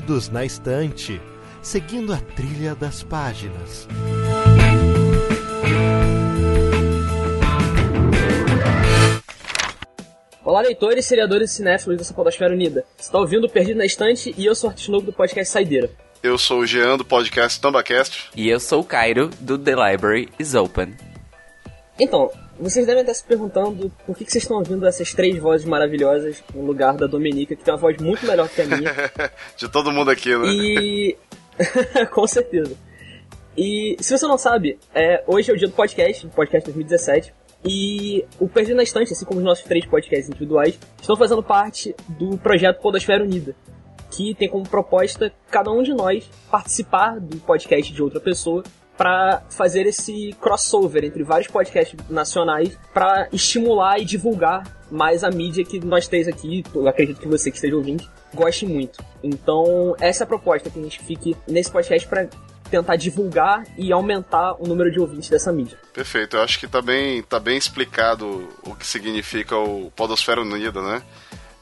Perdidos na Estante, seguindo a trilha das páginas. Olá, leitores, seriadores e cinéfilos dessa podosfera unida. Você está ouvindo o Perdido na Estante e eu sou o artista novo do podcast Saideira. Eu sou o Jean do podcast Tambacast. E eu sou o Cairo do The Library is Open. Então, vocês devem estar se perguntando por que, que vocês estão ouvindo essas três vozes maravilhosas no lugar da Dominica, que tem uma voz muito melhor que a minha. De todo mundo aqui, né? E. Com certeza. E se você não sabe, é, hoje é o dia do podcast, podcast 2017. E o Perdido na Estante, assim como os nossos três podcasts individuais, estão fazendo parte do projeto Podosfera Unida, que tem como proposta cada um de nós participar do podcast de outra pessoa para fazer esse crossover entre vários podcasts nacionais para estimular e divulgar mais a mídia que nós três aqui, acredito que você que esteja ouvindo, goste muito. Então, essa é a proposta, que a gente fique nesse podcast para tentar divulgar e aumentar o número de ouvintes dessa mídia. Perfeito, eu acho que tá bem, tá bem explicado o que significa o Podosfera Unida, né?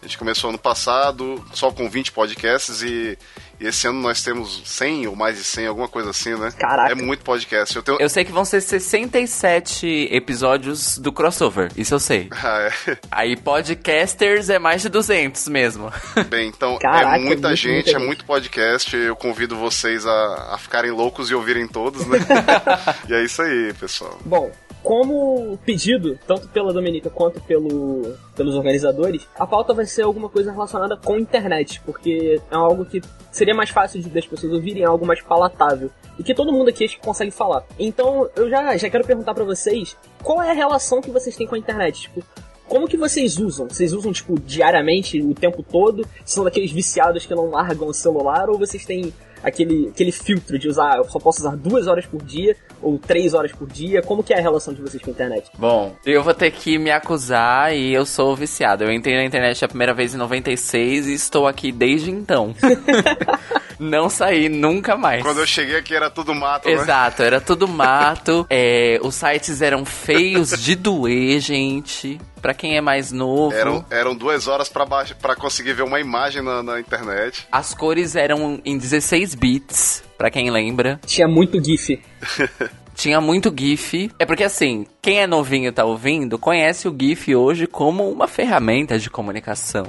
A gente começou ano passado só com 20 podcasts e, e, esse ano nós temos 100 ou mais de 100, alguma coisa assim, né? Caraca. É muito podcast. Eu, tenho... eu sei que vão ser 67 episódios do crossover, isso eu sei. Ah, é. Aí podcasters é mais de 200 mesmo. Bem, então Caraca, é muita muito, gente, muita é gente. muito podcast. Eu convido vocês a, a ficarem loucos e ouvirem todos, né? e é isso aí, pessoal. Bom, como pedido, tanto pela Dominica quanto pelo, pelos organizadores, a pauta vai ser alguma coisa relacionada com internet, porque é algo que seria mais fácil de, das pessoas ouvirem, é algo mais palatável. E que todo mundo aqui acho que consegue falar. Então, eu já, já quero perguntar pra vocês, qual é a relação que vocês têm com a internet? Tipo, como que vocês usam? Vocês usam, tipo, diariamente, o tempo todo? São daqueles viciados que não largam o celular? Ou vocês têm aquele, aquele filtro de usar, eu só posso usar duas horas por dia? Ou três horas por dia? Como que é a relação de vocês com a internet? Bom, eu vou ter que me acusar e eu sou viciado. Eu entrei na internet a primeira vez em 96 e estou aqui desde então. Não saí nunca mais. Quando eu cheguei aqui era tudo mato, né? Exato, era tudo mato. é, os sites eram feios de doer, gente. Pra quem é mais novo. Eram, eram duas horas pra, baixo, pra conseguir ver uma imagem na, na internet. As cores eram em 16 bits, pra quem lembra. Tinha muito GIF. Tinha muito GIF. É porque assim, quem é novinho e tá ouvindo, conhece o GIF hoje como uma ferramenta de comunicação.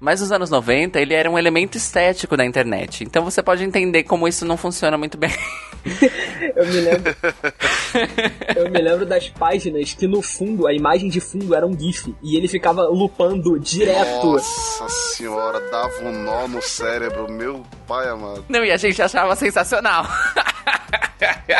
Mas nos anos 90 ele era um elemento estético da internet. Então você pode entender como isso não funciona muito bem. Eu me lembro. eu me lembro das páginas que no fundo, a imagem de fundo era um GIF. E ele ficava lupando direto. Nossa senhora, dava um nó no cérebro, meu pai amado. Não, e a gente achava sensacional.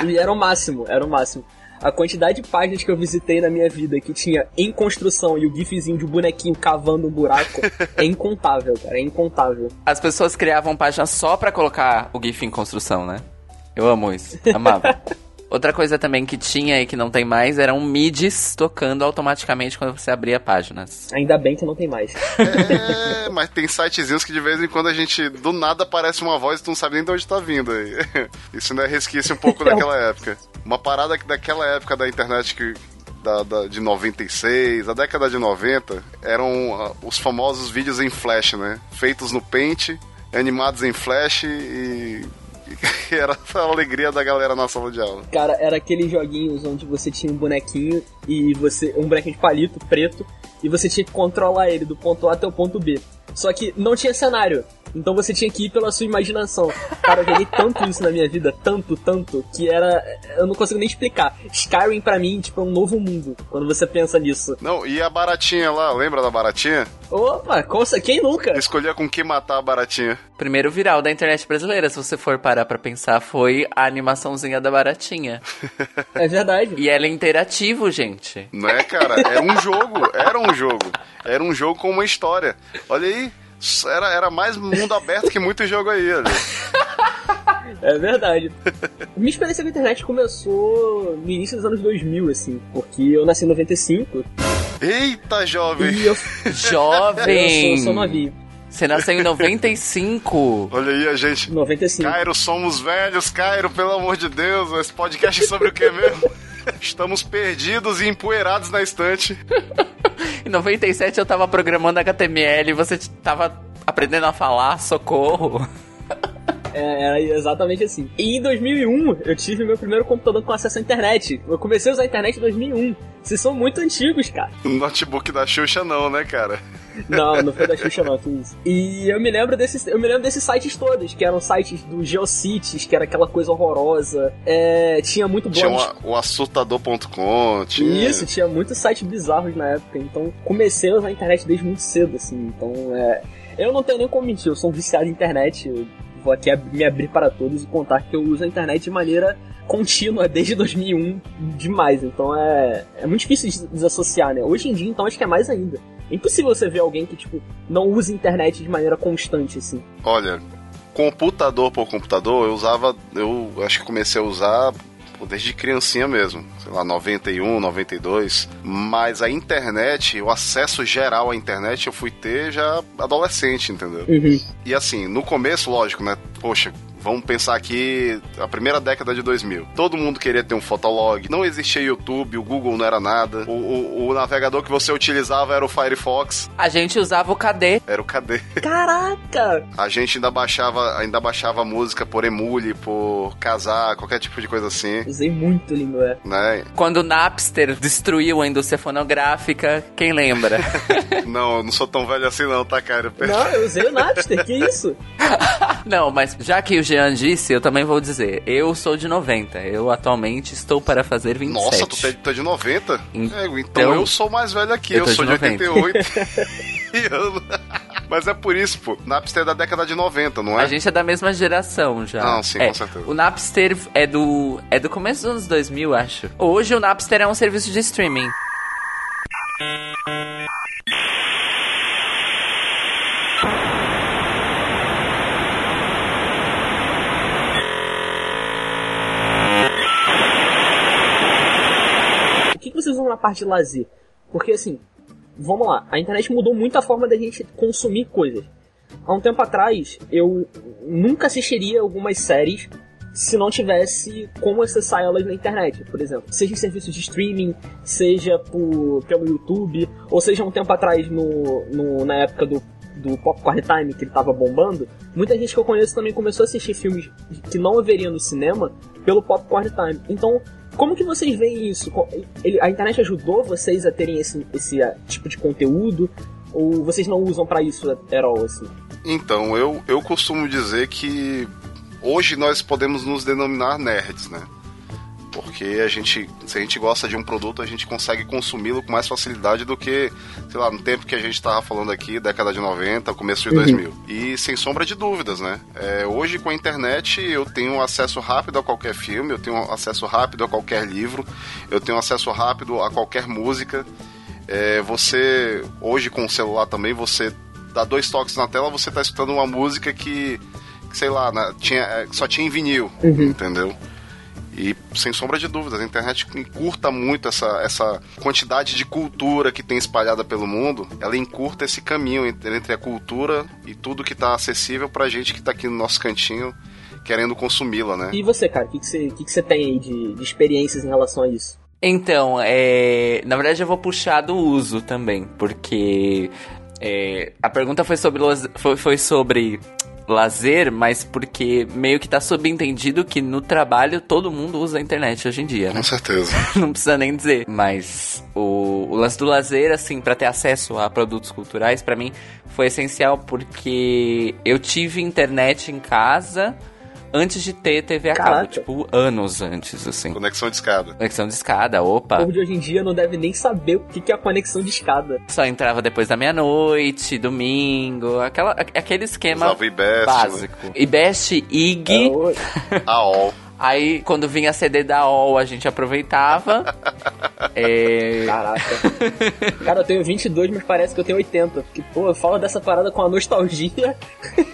E era o máximo, era o máximo. A quantidade de páginas que eu visitei na minha vida que tinha em construção e o gifzinho de bonequinho cavando um buraco é incontável, cara, é incontável. As pessoas criavam páginas só pra colocar o GIF em construção, né? Eu amo isso. Amava. Outra coisa também que tinha e que não tem mais eram midis tocando automaticamente quando você abria páginas. Ainda bem que não tem mais. É, mas tem sitezinhos que de vez em quando a gente, do nada, aparece uma voz e tu não sabe nem de onde tá vindo aí. Isso ainda é resquício um pouco daquela época. Uma parada que daquela época da internet que da, da- de 96, a década de 90, eram ah, os famosos vídeos em flash, né? Feitos no Paint, animados em flash e, e era a alegria da galera na sala de aula. Cara, era aqueles joguinhos onde você tinha um bonequinho e você. um bonequinho de palito preto e você tinha que controlar ele do ponto A até o ponto B. Só que não tinha cenário. Então você tinha que ir pela sua imaginação. Cara, eu joguei tanto isso na minha vida, tanto, tanto, que era. Eu não consigo nem explicar. Skyrim pra mim, tipo, é um novo mundo quando você pensa nisso. Não, e a baratinha lá, lembra da baratinha? Opa, como- quem nunca? Escolhia com que matar a baratinha. Primeiro viral da internet brasileira, se você for parar pra pensar, foi a animaçãozinha da baratinha. É verdade. E ela é interativo, gente. Não é, cara? Era um jogo, era um jogo. Era um jogo com uma história. Olha aí, era, era mais mundo aberto que muito jogo aí, olha. É verdade. Minha experiência com a internet começou no início dos anos 2000, assim, porque eu nasci em 95 Eita, jovem! e eu, eu Jovem! sou, sou novinho. Você nasceu em 95. Olha aí a gente. 95. Cairo, somos velhos, Cairo, pelo amor de Deus. Esse podcast é sobre o que mesmo? Estamos perdidos e empoeirados na estante. Em 97 eu tava programando HTML e você tava aprendendo a falar, socorro. É, era exatamente assim. E em 2001, eu tive meu primeiro computador com acesso à internet. Eu comecei a usar a internet em 2001. Vocês são muito antigos, cara. Notebook da Xuxa não, né, cara? Não, não foi da Xuxa não, fiz. E eu me lembro desses, eu me lembro desses sites todos, que eram sites do Geocities, que era aquela coisa horrorosa. É, tinha muito blog. Tinha o assustador.com, tinha... Isso, tinha muitos sites bizarros na época. Então, comecei a usar a internet desde muito cedo, assim. Então, é... Eu não tenho nem como mentir, eu sou um viciado em internet. Eu vou aqui me abrir para todos e contar que eu uso a internet de maneira contínua desde 2001 demais. Então é, é muito difícil de desassociar, né? Hoje em dia, então, acho que é mais ainda. É impossível você ver alguém que, tipo, não usa internet de maneira constante, assim. Olha, computador por computador, eu usava. Eu acho que comecei a usar desde criancinha mesmo, sei lá, 91, 92. Mas a internet, o acesso geral à internet, eu fui ter já adolescente, entendeu? Uhum. E assim, no começo, lógico, né? Poxa, Vamos pensar aqui a primeira década de 2000. Todo mundo queria ter um fotolog. Não existia YouTube, o Google não era nada. O, o, o navegador que você utilizava era o Firefox. A gente usava o KD. Era o KD. Caraca! A gente ainda baixava, ainda baixava música por emule, por casar, qualquer tipo de coisa assim. Usei muito é. Né? Quando o Napster destruiu a indústria fonográfica, quem lembra? não, eu não sou tão velho assim não, tá, cara? Não, eu usei o Napster, que isso? não, mas já que o Jean disse, eu também vou dizer. Eu sou de 90. Eu atualmente estou para fazer 27. Nossa, tu tá de 90? É, então, então eu sou mais velho aqui. Eu, eu sou de, de 88. Mas é por isso, pô. Napster é da década de 90, não é? A gente é da mesma geração já. Não, sim, é, com certeza. O Napster é do, é do começo dos anos 2000, acho. Hoje o Napster é um serviço de streaming. vocês vão na parte de lazer? Porque assim, vamos lá, a internet mudou muito a forma da gente consumir coisas. Há um tempo atrás, eu nunca assistiria algumas séries se não tivesse como acessar elas na internet, por exemplo. Seja em serviços de streaming, seja por, pelo YouTube, ou seja um tempo atrás no, no na época do, do Popcorn Time que ele tava bombando, muita gente que eu conheço também começou a assistir filmes que não haveriam no cinema pelo Popcorn Time. Então, como que vocês veem isso? a internet ajudou vocês a terem esse, esse uh, tipo de conteúdo? Ou vocês não usam para isso at all, assim? Então, eu, eu costumo dizer que hoje nós podemos nos denominar nerds, né? Porque a gente, se a gente gosta de um produto, a gente consegue consumi-lo com mais facilidade do que, sei lá, no tempo que a gente estava falando aqui, década de 90, começo de uhum. 2000. E sem sombra de dúvidas, né? É, hoje com a internet eu tenho acesso rápido a qualquer filme, eu tenho acesso rápido a qualquer livro, eu tenho acesso rápido a qualquer música. É, você, hoje com o celular também, você dá dois toques na tela, você está escutando uma música que, que sei lá, né, tinha, é, só tinha em vinil, uhum. entendeu? E sem sombra de dúvidas, a internet encurta muito essa, essa quantidade de cultura que tem espalhada pelo mundo. Ela encurta esse caminho entre, entre a cultura e tudo que está acessível pra gente que está aqui no nosso cantinho querendo consumi-la, né? E você, cara, o que, que, você, que, que você tem aí de, de experiências em relação a isso? Então, é... na verdade eu vou puxar do uso também, porque é... a pergunta foi sobre, foi, foi sobre lazer, mas porque meio que tá subentendido que no trabalho todo mundo usa a internet hoje em dia, né? Com certeza. Não precisa nem dizer. Mas o, o lance do lazer, assim, para ter acesso a produtos culturais, para mim foi essencial porque eu tive internet em casa antes de ter TV a cabo, tipo, anos antes, assim. Conexão de escada. Conexão de escada, opa. O povo de hoje em dia não deve nem saber o que é a conexão de escada. Só entrava depois da meia-noite, domingo, aquela, aquele esquema Usava IBEST, básico. Né? IBEST, IG... É, AOL. Aí, quando vinha CD da OL, a gente aproveitava. é... Caraca. Cara, eu tenho 22, mas parece que eu tenho 80. Porque, pô, fala dessa parada com a nostalgia.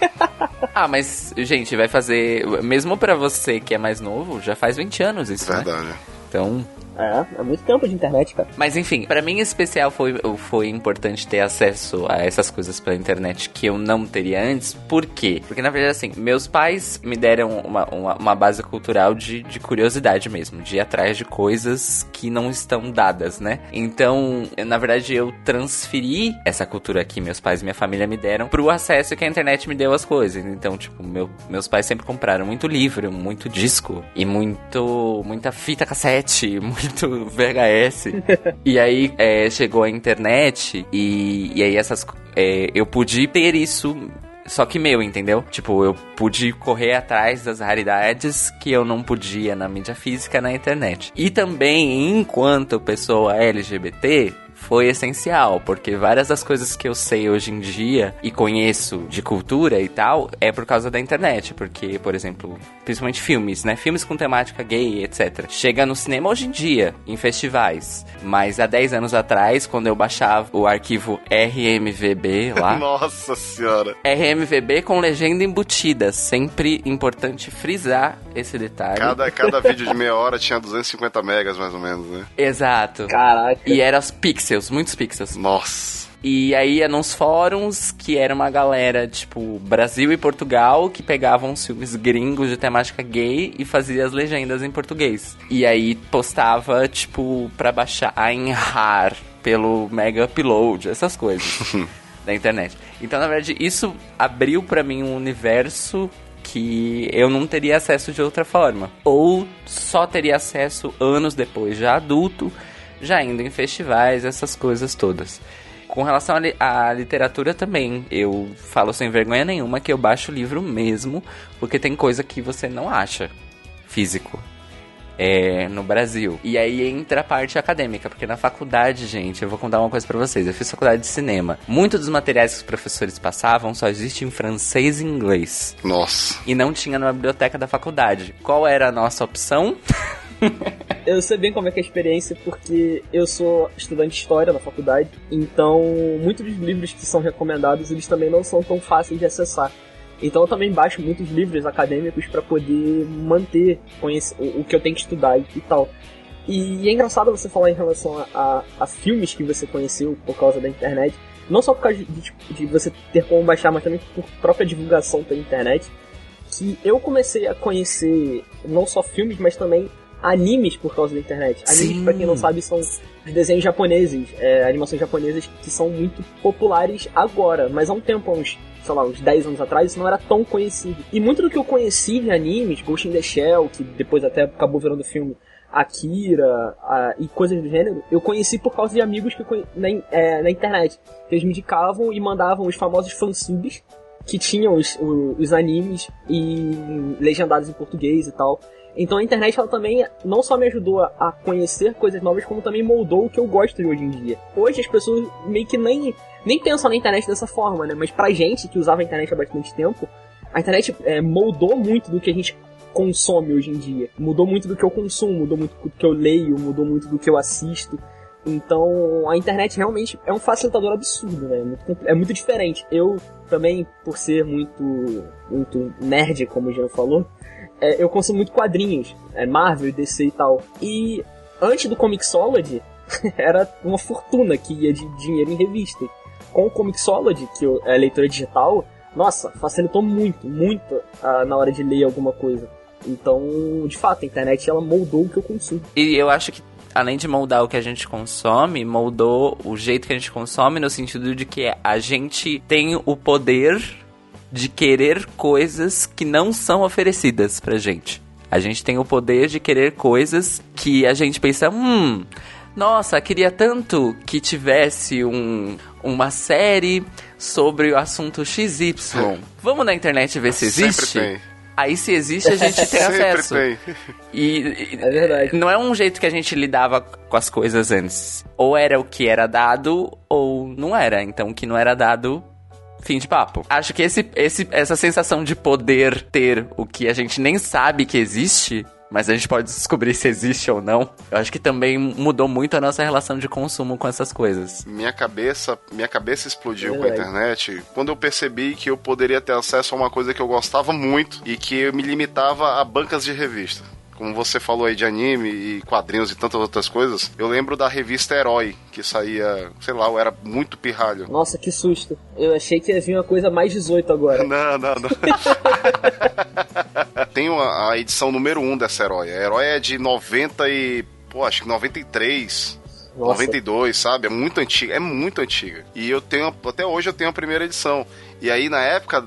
ah, mas, gente, vai fazer... Mesmo pra você que é mais novo, já faz 20 anos isso, Verdade. Né? Então, É, é muito tempo de internet, cara. Mas enfim, para mim em especial foi, foi importante ter acesso a essas coisas pela internet que eu não teria antes. Por quê? Porque na verdade, assim, meus pais me deram uma, uma, uma base cultural de, de curiosidade mesmo, de ir atrás de coisas que não estão dadas, né? Então, na verdade, eu transferi essa cultura que meus pais e minha família me deram pro acesso que a internet me deu às coisas. Então, tipo, meu, meus pais sempre compraram muito livro, muito disco e muito muita fita cassete, muito VHS. e aí é, chegou a internet e, e aí essas é, eu pude ter isso só que meu, entendeu? Tipo, eu pude correr atrás das raridades que eu não podia na mídia física na internet. E também, enquanto pessoa LGBT, foi essencial, porque várias das coisas que eu sei hoje em dia e conheço de cultura e tal é por causa da internet, porque, por exemplo, principalmente filmes, né? Filmes com temática gay, etc. Chega no cinema hoje em dia, em festivais, mas há 10 anos atrás, quando eu baixava o arquivo RMVB lá. Nossa senhora! RMVB com legenda embutida, sempre importante frisar esse detalhe. Cada, cada vídeo de meia hora tinha 250 megas mais ou menos, né? Exato. Caraca. E era os pixels, muitos pixels. Nossa. E aí ia nos fóruns, que era uma galera, tipo, Brasil e Portugal, que pegavam os filmes gringos de temática gay e fazia as legendas em português. E aí postava, tipo, pra baixar em RAR, pelo Mega Upload, essas coisas da internet. Então, na verdade, isso abriu para mim um universo que eu não teria acesso de outra forma. Ou só teria acesso anos depois, já adulto, já indo em festivais, essas coisas todas. Com relação à li à literatura também, eu falo sem vergonha nenhuma que eu baixo o livro mesmo, porque tem coisa que você não acha físico. É, no Brasil. E aí entra a parte acadêmica, porque na faculdade, gente, eu vou contar uma coisa para vocês. Eu fiz faculdade de cinema. Muitos dos materiais que os professores passavam só existe em francês e inglês. Nossa. E não tinha na biblioteca da faculdade. Qual era a nossa opção? eu sei bem como é que é a experiência, porque eu sou estudante de história na faculdade, então muitos dos livros que são recomendados, eles também não são tão fáceis de acessar. Então eu também baixo muitos livros acadêmicos para poder manter o que eu tenho que estudar e, tal. E é engraçado você falar em relação a, a, a, filmes que você conheceu por causa da internet. Não só por causa de, de, de, você ter como baixar, mas também por própria divulgação pela internet. Que eu comecei a conhecer não só filmes, mas também animes por causa da internet. Animes, pra quem não sabe, são os desenhos japoneses, é, animações japonesas que são muito populares agora, mas há um tempo, uns, sei lá, uns 10 anos atrás, isso não era tão conhecido. E muito do que eu conheci de animes, Ghost in the Shell, que depois até acabou virando filme, Akira a, e coisas do gênero, eu conheci por causa de amigos que na, é, na internet. Que eles me indicavam e mandavam os famosos fansubs que tinham os, os, os animes e legendados em português e tal. Então a internet ela também não só me ajudou a conhecer coisas novas, como também moldou o que eu gosto de hoje em dia. Hoje as pessoas meio que nem, nem pensam na internet dessa forma, né? Mas pra gente que usava a internet há bastante tempo, a internet é, moldou muito do que a gente consome hoje em dia. Mudou muito do que eu consumo, mudou muito do que eu leio, mudou muito do que eu assisto. Então, a internet realmente é um facilitador absurdo, né? É muito, é diferente. Eu também, por ser muito, muito nerd, como o Jean falou, é, eu consumo muito quadrinhos, é, Marvel, DC e tal. E antes do Comixology, era uma fortuna que ia de dinheiro em revista. Com o Comixology, que é leitura digital, nossa, facilitou muito, muito na hora de ler alguma coisa. Então, de fato, a internet ela moldou o que eu consumo. E eu acho que além de moldar o que a gente consome, moldou o jeito que a gente consome no sentido de que a gente tem o poder de querer coisas que não são oferecidas pra gente. A gente tem o poder de querer coisas que a gente pensa, hum, nossa, queria tanto que tivesse um, uma série sobre o assunto XY. Vamos na internet ver se existe? Sempre tem. Aí se existe, a gente tem acesso. Tem. E, é verdade. Não é um jeito que a gente lidava com as coisas antes. Ou era o que era dado, ou não era. Então o que não era dado Fim de papo. Acho que esse, esse, essa sensação de poder ter o que a gente nem sabe que existe mas a gente pode descobrir se existe ou não. Eu acho que também mudou muito a nossa relação de consumo com essas coisas. Minha cabeça, minha cabeça explodiu é com a internet quando eu percebi que eu poderia ter acesso a uma coisa que eu gostava muito e que me limitava a bancas de revista como você falou aí de anime e quadrinhos e tantas outras coisas, eu lembro da revista Herói, que saía, sei lá, eu era muito pirralho. Nossa, que susto. Eu achei que ia vir uma coisa mais 18 agora. Não, não, não. Tem a edição número 1 um dessa Herói. A Herói é de 90 e. Pô, acho que 93. Nossa. 92, sabe? É muito antiga, é muito antiga. E eu tenho, até hoje eu tenho a primeira edição. E aí, na época,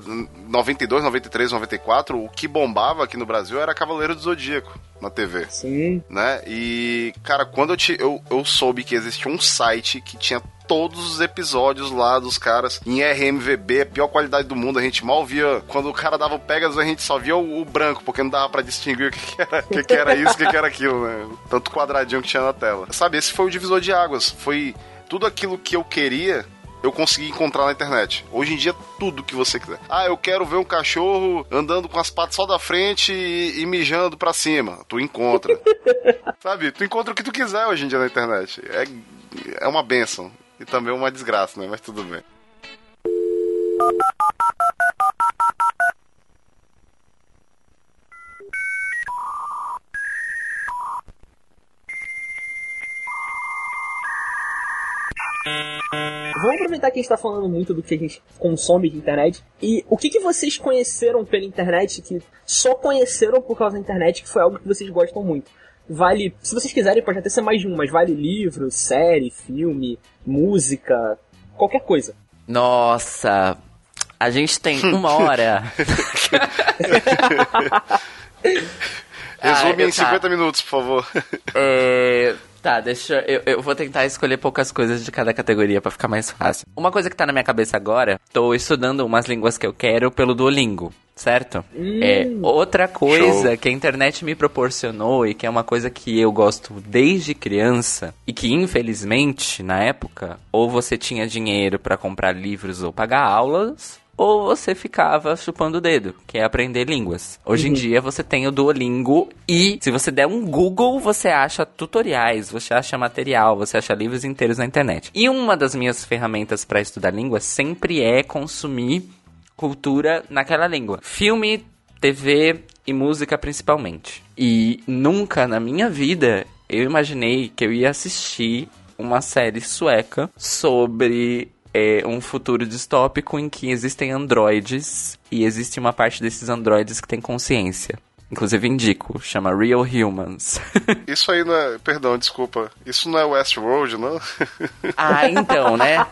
92, 93, 94, o que bombava aqui no Brasil era Cavaleiro do Zodíaco na TV. Sim. Né? E, cara, quando eu, te, eu, eu soube que existia um site que tinha todos os episódios lá dos caras em RMVB, a pior qualidade do mundo. A gente mal via. Quando o cara dava o Pegasus, a gente só via o, o branco, porque não dava para distinguir o que, que era, que, que era isso, o que, que era aquilo, né? Tanto quadradinho que tinha na tela. Sabe, esse foi o divisor de águas. Foi tudo aquilo que eu queria eu consegui encontrar na internet. Hoje em dia, tudo que você quiser. Ah, eu quero ver um cachorro andando com as patas só da frente e, e mijando pra cima. Tu encontra. Sabe? Tu encontra o que tu quiser hoje em dia na internet. É, é uma benção. E também uma desgraça, né? Mas tudo bem. Vamos aproveitar que a gente está falando muito do que a gente consome de internet. E o que, que vocês conheceram pela internet que só conheceram por causa da internet, que foi algo que vocês gostam muito? Vale, se vocês quiserem, pode até ser mais de um, mas vale livro, série, filme, música, qualquer coisa. Nossa, a gente tem uma hora. Resume ah, em 50 tá. minutos, por favor. É, Tá, deixa eu, eu vou tentar escolher poucas coisas de cada categoria para ficar mais fácil. Uma coisa que tá na minha cabeça agora, tô estudando umas línguas que eu quero pelo Duolingo, certo? Hum, é outra coisa show. que a internet me proporcionou e que é uma coisa que eu gosto desde criança e que infelizmente na época ou você tinha dinheiro para comprar livros ou pagar aulas ou você ficava chupando o dedo, que é aprender línguas. Hoje uhum. em dia você tem o Duolingo e se você der um Google, você acha tutoriais, você acha material, você acha livros inteiros na internet. E uma das minhas ferramentas para estudar línguas sempre é consumir cultura naquela língua. Filme, TV e música principalmente. E nunca na minha vida eu imaginei que eu ia assistir uma série sueca sobre é um futuro distópico em que existem androides e existe uma parte desses androides que tem consciência. Inclusive indico, chama Real Humans. Isso aí não é. Perdão, desculpa. Isso não é Westworld, não? Ah, então, né?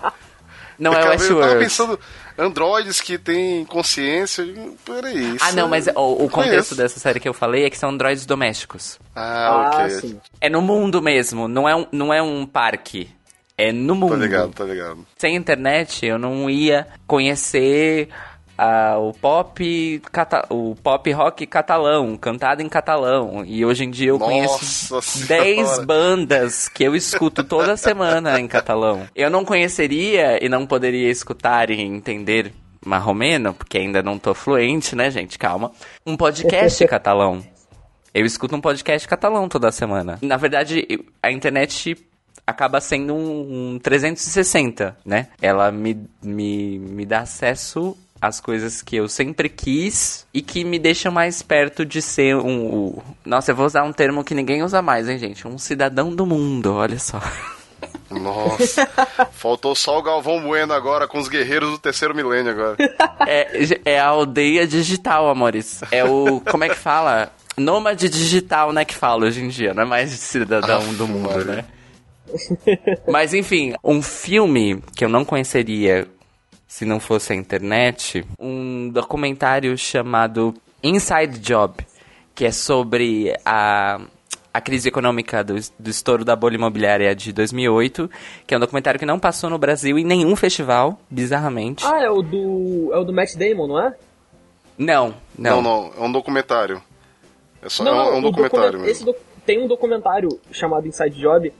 Não é Westworld. Eu tava pensando, androides que têm consciência. Peraí. Ah, não, mas o, o contexto dessa série que eu falei é que são androides domésticos. Ah, ah ok. Sim. É no mundo mesmo, não é um, não é um parque. É no mundo. Tô ligado, tô ligado. Sem internet, eu não ia conhecer uh, o pop cata o pop rock catalão, cantado em catalão. E hoje em dia eu Nossa conheço 10 bandas que eu escuto toda semana em catalão. Eu não conheceria e não poderia escutar e entender marromeno, porque ainda não tô fluente, né, gente? Calma. Um podcast catalão. Eu escuto um podcast catalão toda semana. Na verdade, a internet acaba sendo um, um 360, né? Ela me, me, me dá acesso às coisas que eu sempre quis e que me deixam mais perto de ser um. nossa, eu vou usar um termo que ninguém usa mais, hein, gente? Um cidadão do mundo, olha só. Nossa, faltou só o Galvão Bueno agora com os guerreiros do terceiro milênio agora. É, é a aldeia digital, amores. É o. Como é que fala? Nômade digital, né, que fala hoje em dia, não é mais cidadão ah, do mundo, né? Mas enfim, um filme que eu não conheceria se não fosse a internet, um documentário chamado Inside Job, que é sobre a, a crise econômica do, do estouro da bolha imobiliária de 2008, que é um documentário que não passou no Brasil em nenhum festival, bizarramente. Ah, é o do é o do Matt Damon, não é? Não, não. Não, não, é um documentário. É só não, é um, é um documentário docu esse do, tem um documentário chamado Inside Job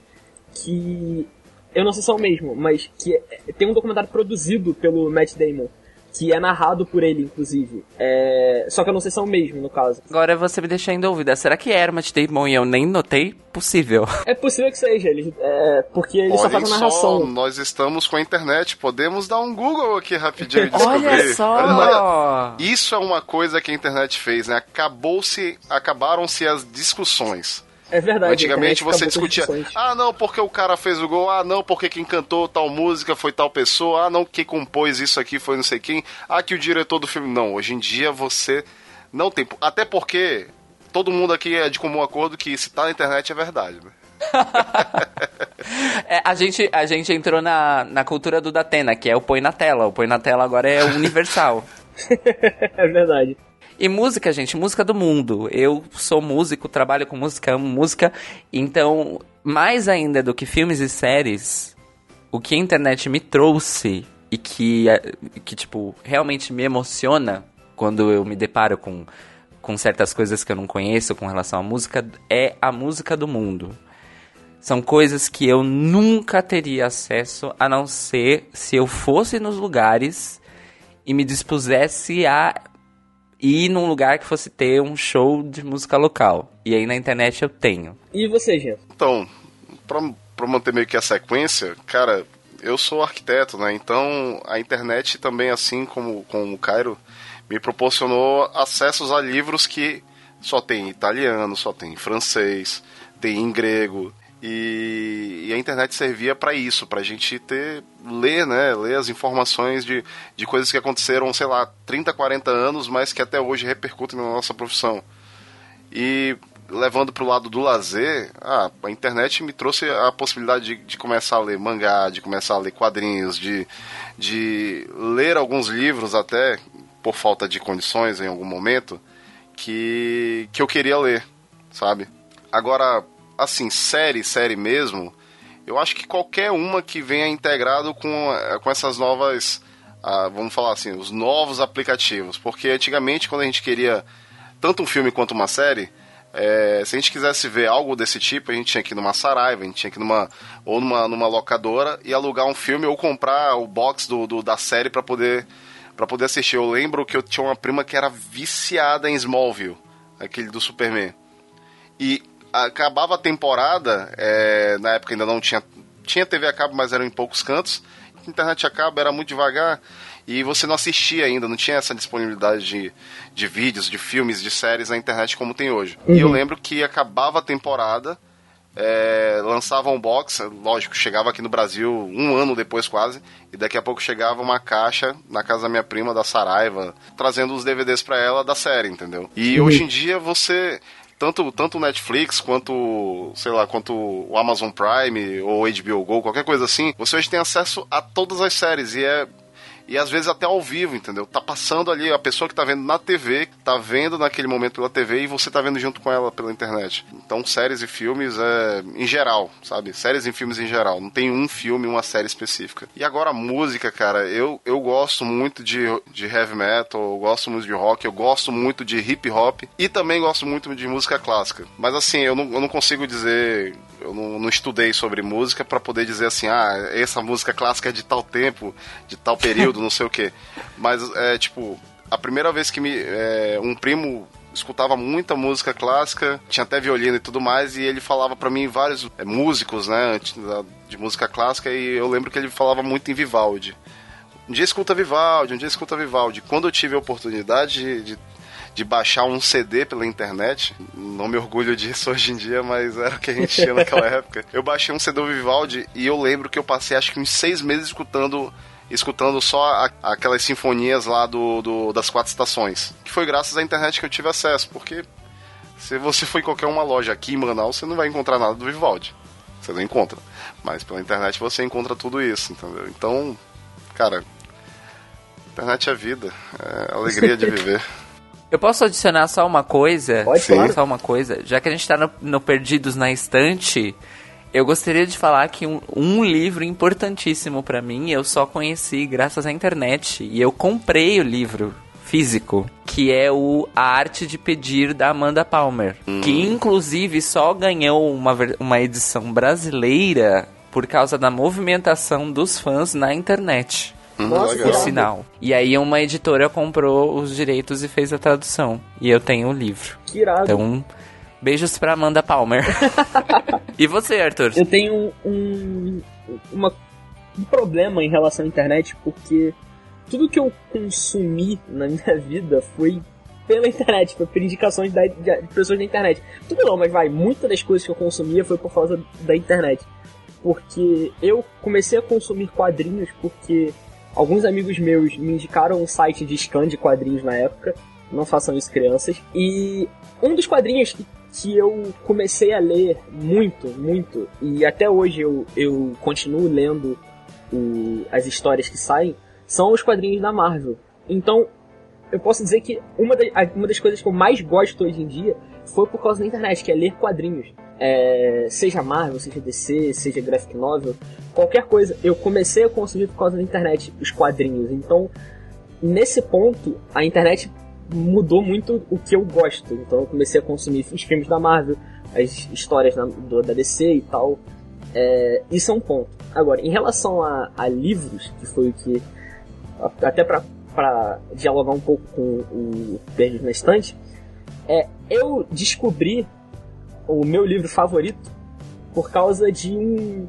que eu não sei se é o mesmo, mas que é, tem um documentário produzido pelo Matt Damon que é narrado por ele, inclusive. É... Só que eu não sei se é o mesmo, no caso. Agora você me deixa em dúvida. Será que é Herman Damon e eu nem notei? Possível. É possível que seja, ele, é... porque ele só faz a narração. Só, nós estamos com a internet, podemos dar um Google aqui rapidinho e descobrir. Olha só! Isso é uma coisa que a internet fez, né? Acabou-se, acabaram-se as discussões. É verdade. Antigamente você discutia, ah não, porque o cara fez o gol, ah não, porque quem cantou tal música foi tal pessoa, ah não, quem compôs isso aqui foi não sei quem, ah que o diretor do filme. Não, hoje em dia você não tem. Até porque todo mundo aqui é de comum acordo que se tá na internet é verdade, né? é, a, gente, a gente entrou na, na cultura do Datena, que é o põe na tela. O põe na tela agora é universal. é verdade. E música, gente, música do mundo. Eu sou músico, trabalho com música, amo música. Então, mais ainda do que filmes e séries, o que a internet me trouxe e que, é, que tipo, realmente me emociona quando eu me deparo com, com certas coisas que eu não conheço com relação à música é a música do mundo. São coisas que eu nunca teria acesso a não ser se eu fosse nos lugares e me dispusesse a ir num lugar que fosse ter um show de música local. E aí na internet eu tenho. E você, Jean? Então, pra, pra manter meio que a sequência, cara, eu sou arquiteto, né? Então a internet também, assim como com o Cairo, me proporcionou acessos a livros que só tem em italiano, só tem em francês, tem em grego. E, e a internet servia para isso, para a gente ter ler, né, ler as informações de, de coisas que aconteceram, sei lá, 30, 40 anos, mas que até hoje repercutem na nossa profissão. E levando para o lado do lazer, ah, a internet me trouxe a possibilidade de, de, começar a ler mangá, de começar a ler quadrinhos, de, de ler alguns livros até, por falta de condições em algum momento, que, que eu queria ler, sabe? Agora, assim, série, série mesmo, eu acho que qualquer uma que venha integrado com, eh, com essas novas, ah, vamos falar assim, os novos aplicativos. Porque antigamente, quando a gente queria tanto um filme quanto uma série, é, se a gente quisesse ver algo desse tipo, a gente tinha que ir numa Saraiva, a gente tinha que ir numa, ou numa, numa locadora e alugar um filme ou comprar o box do, do da série para poder, pra poder assistir. Eu lembro que eu tinha uma prima que era viciada em Smallville, aquele do Superman. E acabava a temporada, é, na época ainda não tinha. Tinha TV a cabo, mas eram em poucos cantos. A internet a cabo era muito devagar e você não assistia ainda, não tinha essa disponibilidade de, de vídeos, de filmes, de séries na internet como tem hoje. Uhum. E eu uhum. lembro que acabava a temporada, é, lançava um box, lógico, chegava aqui no Brasil um ano depois quase, e daqui a pouco chegava uma caixa na casa da minha prima, da Saraiva, trazendo os DVDs para ela da série, entendeu? E uhum. hoje em dia você tanto tanto Netflix quanto, sei lá, quanto o Amazon Prime ou HBO Go, qualquer coisa assim, você hoje tem acesso a todas as séries e é e às vezes até ao vivo, entendeu? Tá passando ali a pessoa que tá vendo na TV, tá vendo naquele momento pela TV e você tá vendo junto com ela pela internet. Então, séries e filmes é em geral, sabe? Séries e filmes em geral. Não tem um filme, uma série específica. E agora música, cara, eu, eu gosto muito de, de heavy metal, eu gosto muito de rock, eu gosto muito de hip hop e também gosto muito de música clássica. Mas assim, eu não, eu não consigo dizer eu não, não estudei sobre música para poder dizer assim, ah, essa música clássica é de tal tempo, de tal período, não sei o quê. Mas é tipo, a primeira vez que me é, um primo escutava muita música clássica, tinha até violino e tudo mais, e ele falava para mim vários é, músicos, né, de música clássica, e eu lembro que ele falava muito em Vivaldi. Um dia escuta Vivaldi, um dia escuta Vivaldi. Quando eu tive a oportunidade de, de de baixar um CD pela internet. Não me orgulho disso hoje em dia, mas era o que a gente tinha naquela época. Eu baixei um CD do Vivaldi e eu lembro que eu passei acho que uns seis meses escutando escutando só a, aquelas sinfonias lá do, do, das quatro estações. Que foi graças à internet que eu tive acesso, porque se você for em qualquer uma loja aqui em Manaus, você não vai encontrar nada do Vivaldi. Você não encontra. Mas pela internet você encontra tudo isso, entendeu? Então, cara, internet é vida, é alegria de viver. Eu posso adicionar só uma coisa? Pode, Sim. Só uma coisa. Já que a gente tá no, no Perdidos na Estante, eu gostaria de falar que um, um livro importantíssimo para mim eu só conheci graças à internet. E eu comprei o livro físico, que é o A Arte de Pedir da Amanda Palmer. Hum. Que inclusive só ganhou uma, uma edição brasileira por causa da movimentação dos fãs na internet. Hum, Nossa, por sinal. E aí uma editora comprou os direitos e fez a tradução. E eu tenho o livro. Que irado. Então, beijos pra Amanda Palmer. e você, Arthur? Eu tenho um, uma- um problema em relação à internet, porque tudo que eu consumi na minha vida foi pela internet, foi por indicações da- de, de pessoas da internet. Tudo não, mas vai, muitas das coisas que eu consumia foi por causa da internet. Porque eu comecei a consumir quadrinhos porque alguns amigos meus me indicaram um site de scan de quadrinhos na época. Não façam isso, crianças. E um dos quadrinhos que, que eu comecei a ler muito, muito, e até hoje eu, eu continuo lendo o- as histórias que saem, são os quadrinhos da Marvel. Então, eu posso dizer que uma, da- uma das coisas que eu mais gosto hoje em dia foi por causa da internet, que é ler quadrinhos. É, seja Marvel, seja DC, seja graphic novel, qualquer coisa. Eu comecei a consumir por causa da internet os quadrinhos. Então, nesse ponto, a internet mudou muito o que eu gosto. Então, eu comecei a consumir os filmes da Marvel, as histórias na- do- da DC e tal. É, isso é um ponto. Agora, em relação a, a livros, que foi o que. Até pra dialogar um pouco com o Perdido na Estante, é, eu descobri o meu livro favorito por causa de um,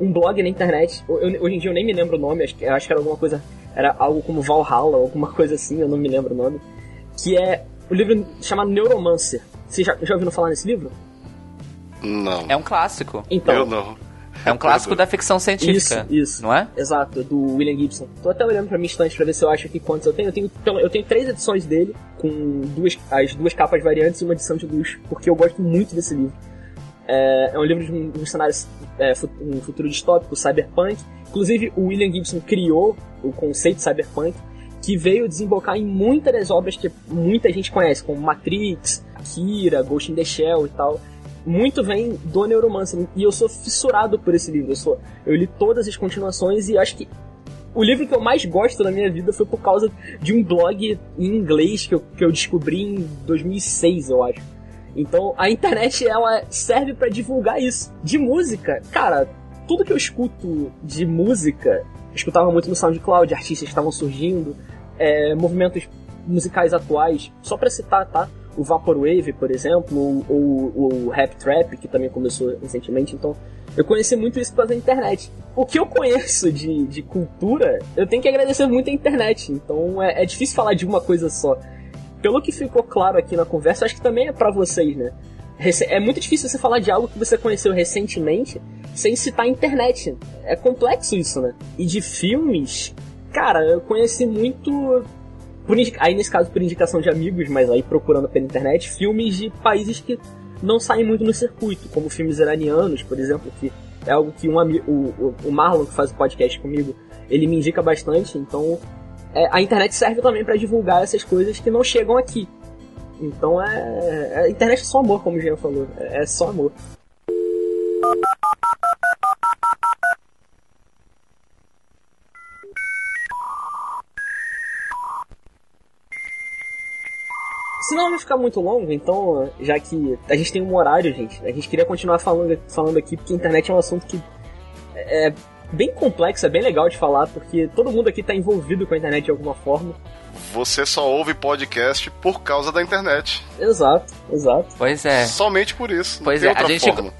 um blog na internet. Eu- eu- hoje em dia eu nem me lembro o nome, acho que, acho que era alguma coisa. Era algo como Valhalla, alguma coisa assim, eu não me lembro o nome. Que é o livro chamado Neuromancer. Vocês já, já ouviram falar nesse livro? Não. É um clássico. Então. Eu não. É um clássico da ficção científica. Isso, isso. Não é? Exato, do William Gibson. Tô até olhando pra minha estante pra ver se eu acho aqui quantos eu tenho. Eu tenho, pelo- eu tenho três edições dele, com duas, as duas capas variantes e uma edição de luxo, porque eu gosto muito desse livro. É, é um livro de um, de um cenário, é, um futuro distópico, cyberpunk. Inclusive, o William Gibson criou o conceito cyberpunk, que veio desembocar em muitas das obras que muita gente conhece, como Matrix, Akira, Ghost in the Shell e tal. Muito vem do Neuromancer, e eu sou fissurado por esse livro. Eu, sou, eu li todas as continuações e acho que o livro que eu mais gosto na minha vida foi por causa de um blog em inglês que eu, que eu descobri em 2006, eu acho. Então a internet ela serve pra divulgar isso. De música, cara, tudo que eu escuto de música, eu escutava muito no SoundCloud, artistas que estavam surgindo, é, movimentos musicais atuais, só pra citar, tá? O Vaporwave, por exemplo, ou, ou o Rap Trap, que também começou recentemente, então eu conheci muito isso da internet. O que eu conheço de, de cultura, eu tenho que agradecer muito a internet, então é, é difícil falar de uma coisa só. Pelo que ficou claro aqui na conversa, acho que também é pra vocês, né? É muito difícil você falar de algo que você conheceu recentemente sem citar a internet. É complexo isso, né? E de filmes, cara, eu conheci muito. Por aí nesse caso por indicação de amigos, mas aí procurando pela internet, filmes de países que não saem muito no circuito, como filmes iranianos, por exemplo, que é algo que um amigo, o, o- Marlon, que faz o podcast comigo, ele me indica bastante, então é, a internet serve também pra divulgar essas coisas que não chegam aqui. Então é, é- A internet é só amor, como o Jean falou. É, é só amor. Se não vai ficar muito longo, então, já que a gente tem um horário, gente, a gente queria continuar falando, falando aqui, porque a internet é um assunto que é bem complexo, é bem legal de falar, porque todo mundo aqui tá envolvido com a internet de alguma forma. Você só ouve podcast por causa da internet. Exato, exato. Pois é. Somente por isso. Pois é, a gente, forma.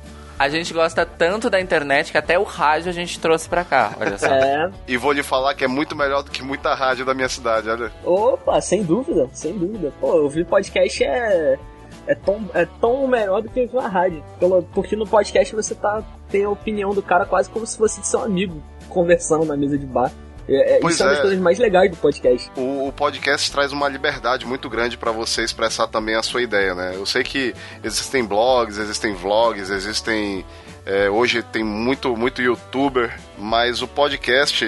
A gente gosta tanto da internet que até o rádio a gente trouxe pra cá, olha só. É. E vou lhe falar que é muito melhor do que muita rádio da minha cidade, olha. Opa, sem dúvida, sem dúvida. Pô, ouvir podcast é. É tão, é tão melhor do que ouvir uma rádio. Pelo, porque no podcast você tá, tem a opinião do cara quase como se fosse de seu amigo conversando na mesa de bar. É, é, Pois isso é uma das é. coisas mais legais do podcast. O, o podcast traz uma liberdade muito grande para você expressar também a sua ideia, né? Eu sei que existem blogs, existem vlogs, existem. é, hoje tem muito, muito youtuber, mas o podcast,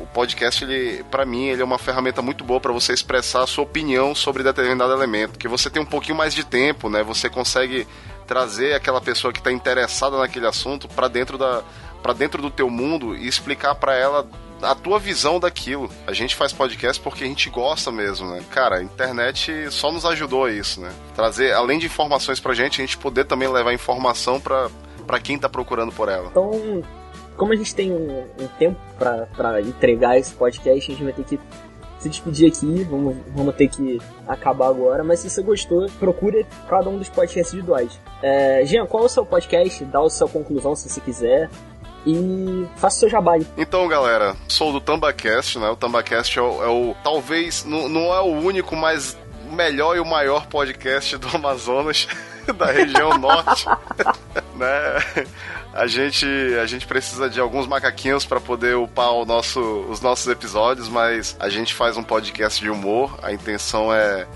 o podcast, ele, para mim, ele é uma ferramenta muito boa para você expressar a sua opinião sobre determinado elemento. Que você tem um pouquinho mais de tempo, né? Você consegue trazer aquela pessoa que está interessada naquele assunto para dentro da para dentro do teu mundo e explicar para ela a tua visão daquilo. A gente faz podcast porque a gente gosta mesmo, né? Cara, a internet só nos ajudou a isso, né? Trazer, além de informações pra gente, a gente poder também levar informação pra, pra quem tá procurando por ela. Então, como a gente tem um, um tempo pra, pra entregar esse podcast, a gente vai ter que se despedir aqui, vamos, vamos ter que acabar agora, mas se você gostou, procure cada um dos podcasts individuais. É, Jean, qual é o seu podcast? Dá a sua conclusão se você quiser. E faça o seu jabá aí. Então, galera, sou do Tambacast, né? O Tambacast é o, é o talvez, não, não é o único, mas o melhor e o maior podcast do Amazonas, da região norte, né? A gente, a gente precisa de alguns macaquinhos para poder upar o nosso, os nossos episódios, mas a gente faz um podcast de humor. A intenção é,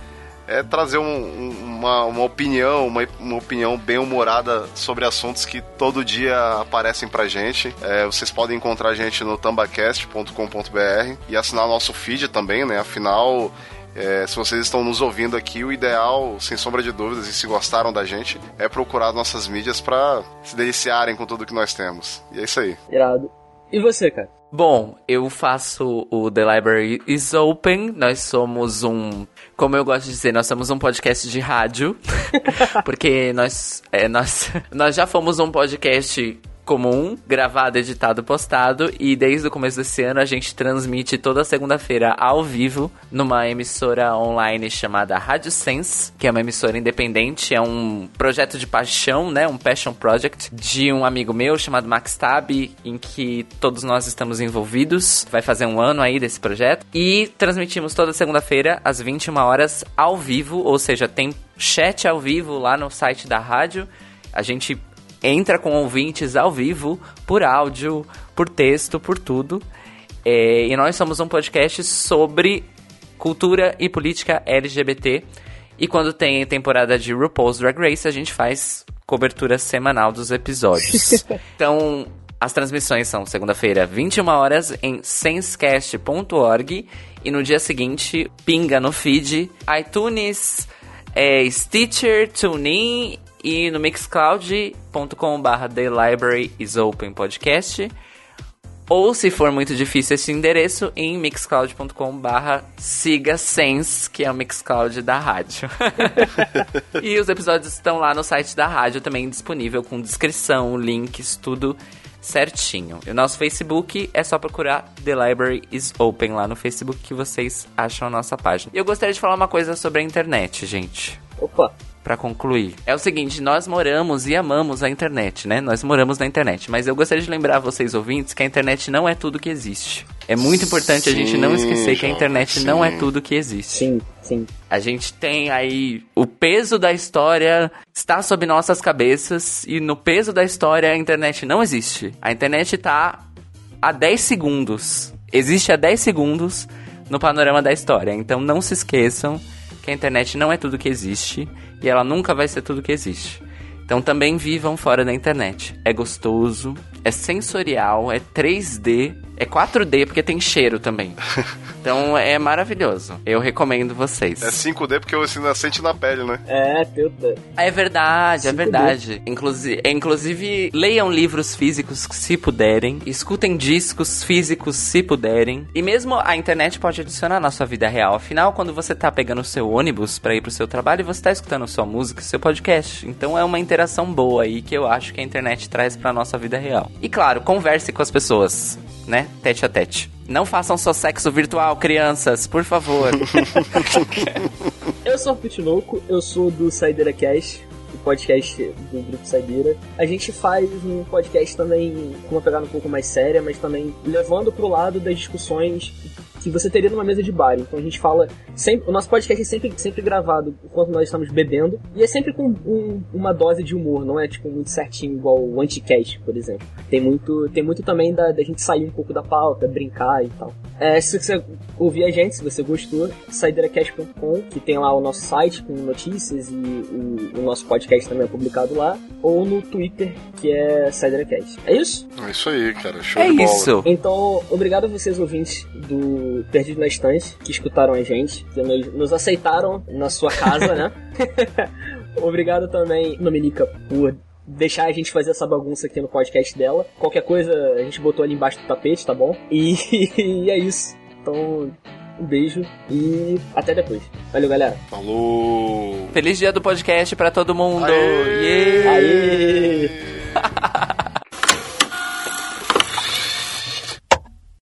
é trazer um, uma, uma opinião, uma, uma opinião bem humorada sobre assuntos que todo dia aparecem pra gente. É, vocês podem encontrar a gente no tambacast.com.br e assinar nosso feed também, né? Afinal, é, se vocês estão nos ouvindo aqui, o ideal, sem sombra de dúvidas, e se gostaram da gente, é procurar nossas mídias para se deliciarem com tudo que nós temos. E é isso aí. Irado. E você, cara? Bom, eu faço o The Library is Open. Nós somos um. Como eu gosto de dizer, nós somos um podcast de rádio. porque nós, é, nós, nós já fomos um podcast comum, gravado, editado, postado. E desde o começo desse ano a gente transmite toda segunda-feira ao vivo numa emissora online chamada Rádio Sense, que é uma emissora independente, é um projeto de paixão, né? Um passion project de um amigo meu chamado Max Tab, em que todos nós estamos envolvidos. Vai fazer um ano aí desse projeto. E transmitimos toda segunda-feira às 21 horas ao vivo, ou seja, tem chat ao vivo lá no site da rádio. A gente entra com ouvintes ao vivo, por áudio, por texto, por tudo. É, e nós somos um podcast sobre cultura e política LGBT. E quando tem temporada de RuPaul's Drag Race, a gente faz cobertura semanal dos episódios. então, as transmissões são segunda-feira, 21 horas, em sensecast.org. E no dia seguinte, pinga no feed, iTunes, é, Stitcher, TuneIn e no mixcloud.com.br The Library is Open Podcast. Ou, se for muito difícil esse endereço, em mixcloud.com.br siga Sense, que é o Mixcloud da rádio. e os episódios estão lá no site da rádio, também disponível com descrição, links, tudo certinho. E o nosso Facebook é só procurar The Library is Open lá no Facebook que vocês acham a nossa página. E eu gostaria de falar uma coisa sobre a internet, gente. Opa! para concluir. É o seguinte, nós moramos e amamos a internet, né? Nós moramos na internet, mas eu gostaria de lembrar vocês ouvintes que a internet não é tudo que existe. É muito importante sim, a gente não esquecer que a internet sim. não é tudo que existe. Sim, sim. A gente tem aí o peso da história está sob nossas cabeças e no peso da história a internet não existe. A internet tá a 10 segundos. Existe a 10 segundos no panorama da história. Então não se esqueçam que a internet não é tudo que existe e ela nunca vai ser tudo que existe. Então também vivam fora da internet. É gostoso, é sensorial, é 3D, é 4D porque tem cheiro também. Então é maravilhoso. Eu recomendo vocês. É 5D porque você ainda sente na pele, né? É, teu É verdade, 5D. é verdade. Inclusive, inclusive, leiam livros físicos se puderem, escutem discos físicos se puderem. E mesmo a internet pode adicionar na sua vida real. Afinal, quando você tá pegando o seu ônibus para ir pro seu trabalho, você tá escutando sua música, seu podcast. Então é uma interação boa aí que eu acho que a internet traz pra nossa vida real. E claro, converse com as pessoas, né? Tete a tete. Não façam só sexo virtual, crianças, por favor. eu sou o Pitinoco, eu sou do Saideira Cast, o podcast do Grupo Saideira. A gente faz um podcast também com uma pegada um pouco mais séria, mas também levando pro lado das discussões que você teria numa mesa de bar. Então a gente fala sempre, o nosso podcast é sempre, sempre gravado enquanto nós estamos bebendo e é sempre com um, uma dose de humor, não é tipo muito certinho igual o Anticast, por exemplo. Tem muito, tem muito também da, da gente sair um pouco da pauta, brincar e tal. É, se você ouvir a gente, se você gostou, saideiracast.com, que tem lá o nosso site com notícias e o, o, nosso podcast também é publicado lá, ou no Twitter, que é Saideiracast. É isso? É isso aí, cara. Show é de bola. isso. Então, obrigado a vocês ouvintes do Perdido na Estante, que escutaram a gente, que nos, nos aceitaram na sua casa, né? obrigado também, Dominica, por deixar a gente fazer essa bagunça aqui no podcast dela. Qualquer coisa a gente botou ali embaixo do tapete, tá bom? E, e é isso. Então, um beijo e até depois. Valeu, galera. Falou! Feliz dia do podcast para todo mundo! Aê! Aê!